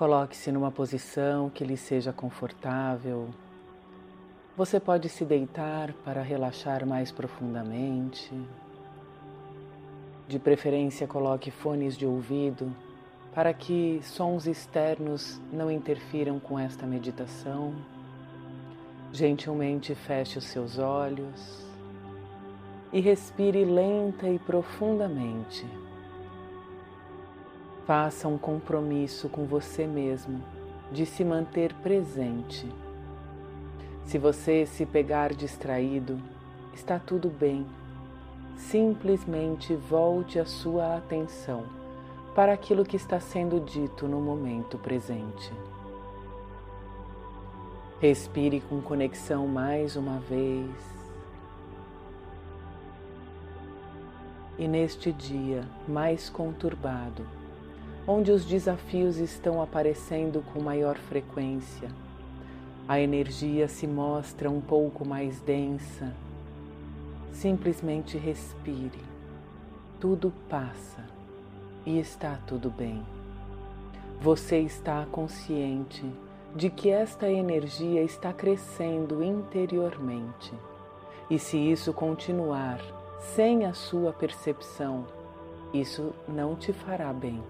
Coloque-se numa posição que lhe seja confortável. Você pode se deitar para relaxar mais profundamente. De preferência, coloque fones de ouvido para que sons externos não interfiram com esta meditação. Gentilmente feche os seus olhos e respire lenta e profundamente. Faça um compromisso com você mesmo de se manter presente. Se você se pegar distraído, está tudo bem. Simplesmente volte a sua atenção para aquilo que está sendo dito no momento presente. Respire com conexão mais uma vez. E neste dia mais conturbado, onde os desafios estão aparecendo com maior frequência, a energia se mostra um pouco mais densa. Simplesmente respire, tudo passa e está tudo bem. Você está consciente de que esta energia está crescendo interiormente. E se isso continuar sem a sua percepção, isso não te fará bem.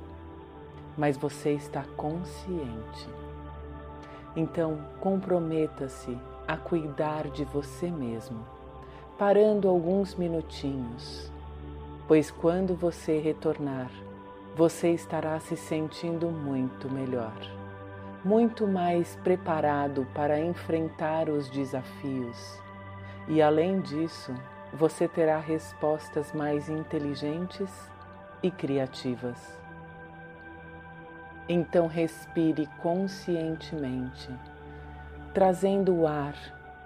Mas você está consciente. Então, comprometa-se a cuidar de você mesmo, parando alguns minutinhos, pois quando você retornar, você estará se sentindo muito melhor, muito mais preparado para enfrentar os desafios. E além disso, você terá respostas mais inteligentes e criativas. Então respire conscientemente, trazendo o ar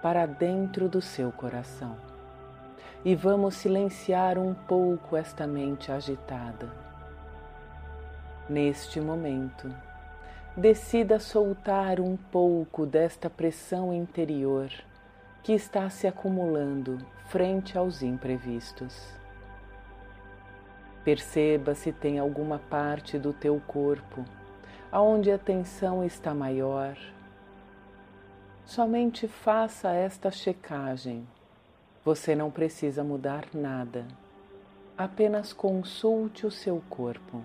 para dentro do seu coração. E vamos silenciar um pouco esta mente agitada Neste momento, decida soltar um pouco desta pressão interior que está se acumulando frente aos imprevistos. Perceba se tem alguma parte do teu corpo aonde a tensão está maior. Somente faça esta checagem. Você não precisa mudar nada. Apenas consulte o seu corpo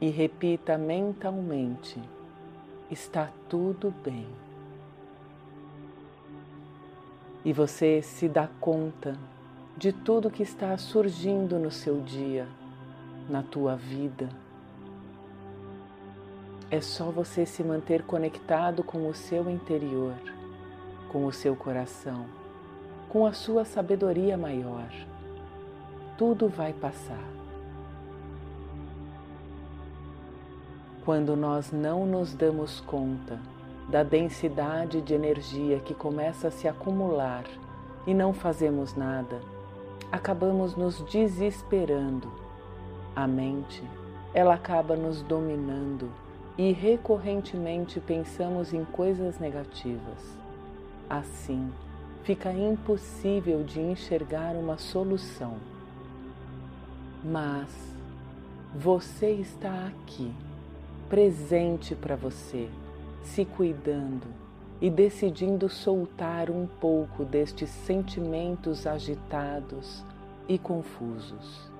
e repita mentalmente: está tudo bem. E você se dá conta de tudo que está surgindo no seu dia, na tua vida. É só você se manter conectado com o seu interior, com o seu coração, com a sua sabedoria maior. Tudo vai passar. Quando nós não nos damos conta da densidade de energia que começa a se acumular e não fazemos nada, acabamos nos desesperando. A mente, ela acaba nos dominando e recorrentemente pensamos em coisas negativas. Assim, fica impossível de enxergar uma solução. Mas você está aqui presente para você, se cuidando e decidindo soltar um pouco destes sentimentos agitados e confusos.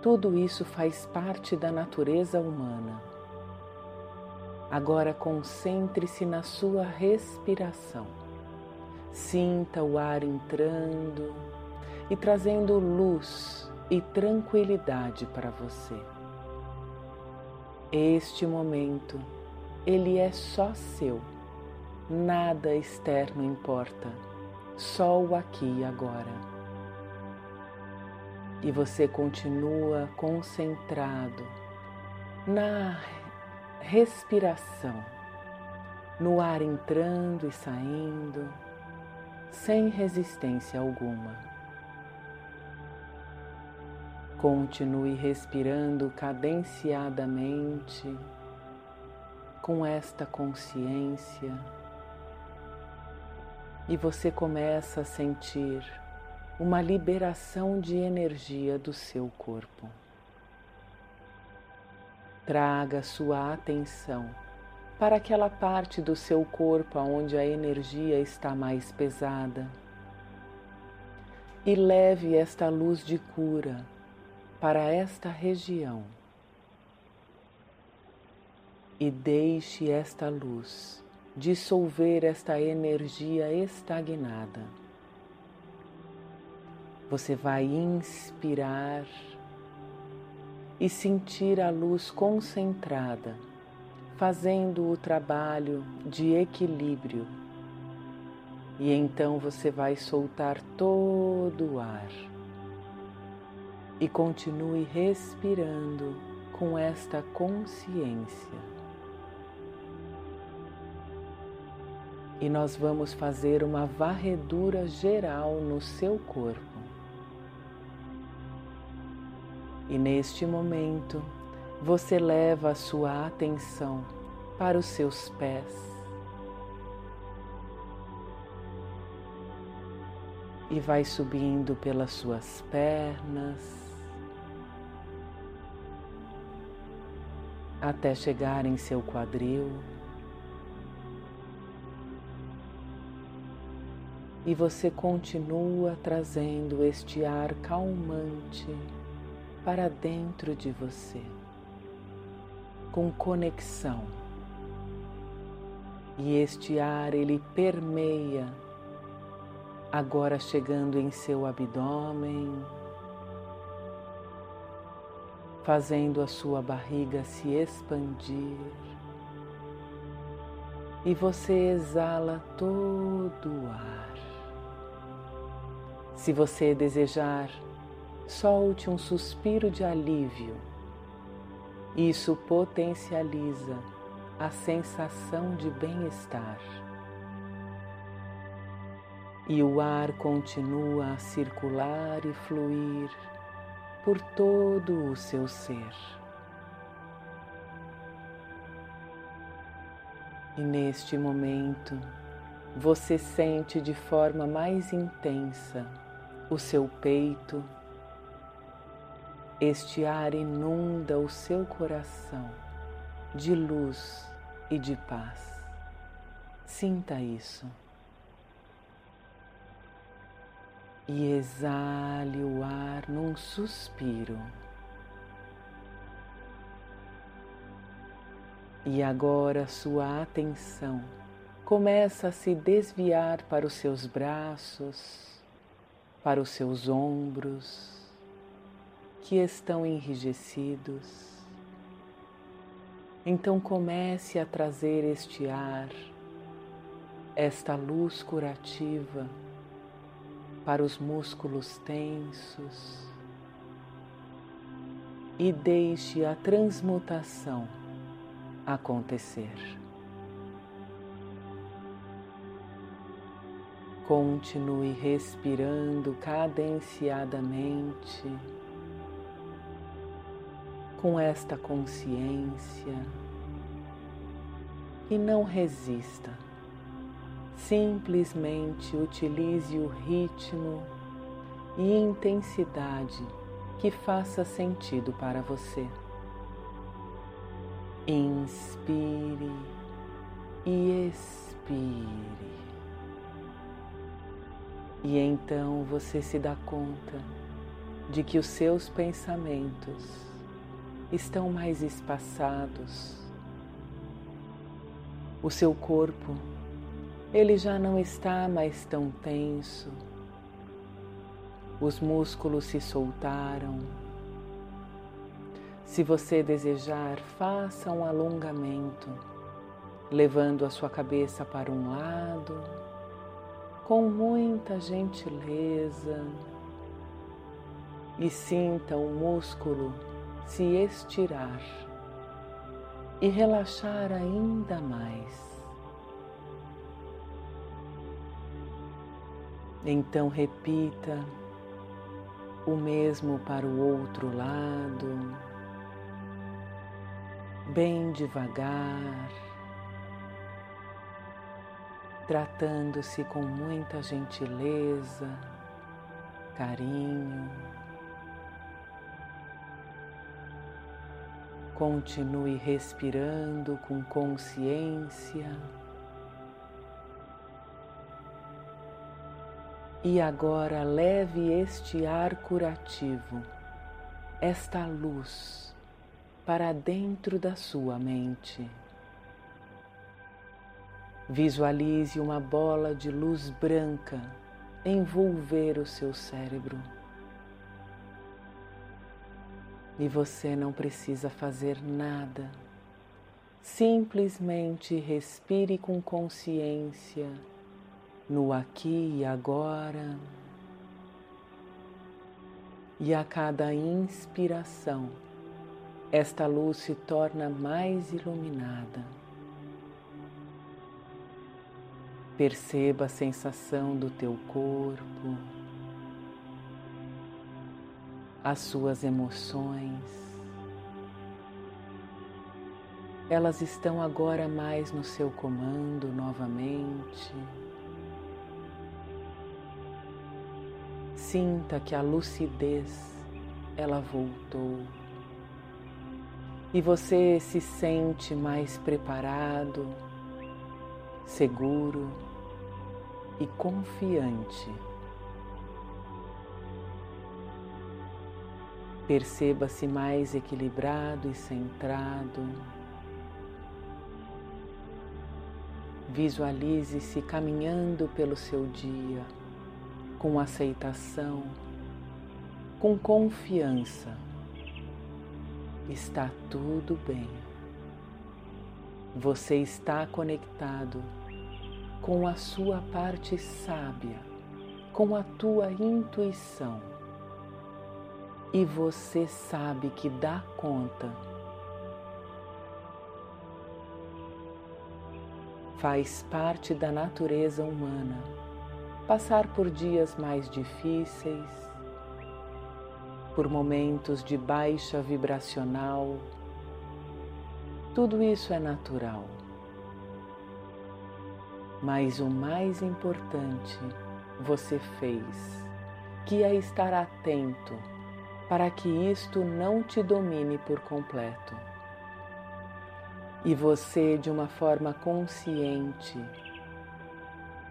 Tudo isso faz parte da natureza humana. Agora concentre-se na sua respiração. Sinta o ar entrando e trazendo luz e tranquilidade para você. Este momento, ele é só seu. Nada externo importa, só o aqui e agora. E você continua concentrado na respiração, no ar entrando e saindo, sem resistência alguma. Continue respirando cadenciadamente com esta consciência e você começa a sentir uma liberação de energia do seu corpo. Traga sua atenção para aquela parte do seu corpo onde a energia está mais pesada e leve esta luz de cura para esta região. E deixe esta luz dissolver esta energia estagnada. Você vai inspirar e sentir a luz concentrada, fazendo o trabalho de equilíbrio. E então você vai soltar todo o ar. E continue respirando com esta consciência. E nós vamos fazer uma varredura geral no seu corpo. E neste momento, você leva a sua atenção para os seus pés. E vai subindo pelas suas pernas até chegar em seu quadril. E você continua trazendo este ar calmante para dentro de você, com conexão. E este ar ele permeia, agora chegando em seu abdômen, fazendo a sua barriga se expandir. E você exala todo o ar. Se você desejar solte um suspiro de alívio. Isso potencializa a sensação de bem-estar. E o ar continua a circular e fluir por todo o seu ser. E neste momento, você sente de forma mais intensa o seu peito este ar inunda o seu coração de luz e de paz. Sinta isso. E exale o ar num suspiro. E agora sua atenção começa a se desviar para os seus braços, para os seus ombros, que estão enrijecidos. Então comece a trazer este ar, esta luz curativa para os músculos tensos e deixe a transmutação acontecer. Continue respirando cadenciadamente com esta consciência e não resista. Simplesmente utilize o ritmo e intensidade que faça sentido para você. Inspire e expire. E então você se dá conta de que os seus pensamentos estão mais espaçados. O seu corpo, ele já não está mais tão tenso. Os músculos se soltaram. Se você desejar, faça um alongamento, levando a sua cabeça para um lado, com muita gentileza, e sinta o músculo se estirar e relaxar ainda mais. Então repita o mesmo para o outro lado, bem devagar, tratando-se com muita gentileza, carinho. Continue respirando com consciência. E agora leve este ar curativo, esta luz, para dentro da sua mente. Visualize uma bola de luz branca envolver o seu cérebro. E você não precisa fazer nada, simplesmente respire com consciência no aqui e agora. E a cada inspiração, esta luz se torna mais iluminada. Perceba a sensação do teu corpo, as suas emoções. Elas estão agora mais no seu comando novamente. Sinta que a lucidez ela voltou e você se sente mais preparado, seguro e confiante. Perceba-se mais equilibrado e centrado. Visualize-se caminhando pelo seu dia com aceitação, com confiança. Está tudo bem. Você está conectado com a sua parte sábia, com a tua intuição. E você sabe que dá conta. Faz parte da natureza humana passar por dias mais difíceis, por momentos de baixa vibracional. Tudo isso é natural. Mas o mais importante você fez, que é estar atento para que isto não te domine por completo. E você, de uma forma consciente,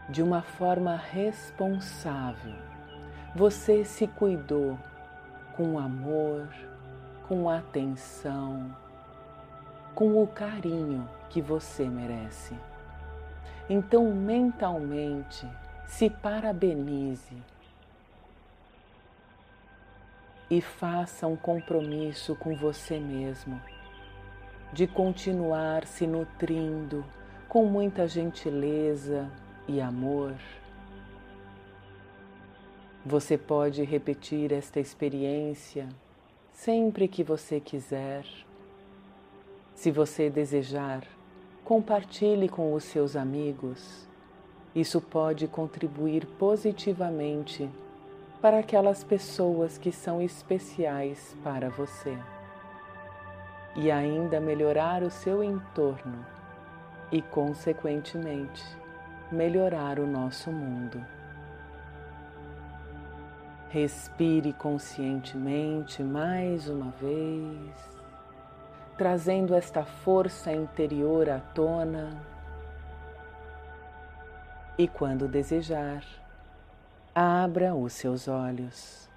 de uma forma responsável. Você se cuidou com amor, com atenção, com o carinho que você merece. Então, mentalmente, se parabenize e faça um compromisso com você mesmo de continuar se nutrindo com muita gentileza, e amor. Você pode repetir esta experiência sempre que você quiser. Se você desejar, compartilhe com os seus amigos. Isso pode contribuir positivamente para aquelas pessoas que são especiais para você e ainda melhorar o seu entorno e, consequentemente, melhorar o nosso mundo. Respire conscientemente mais uma vez, trazendo esta força interior à tona. E quando desejar, abra os seus olhos.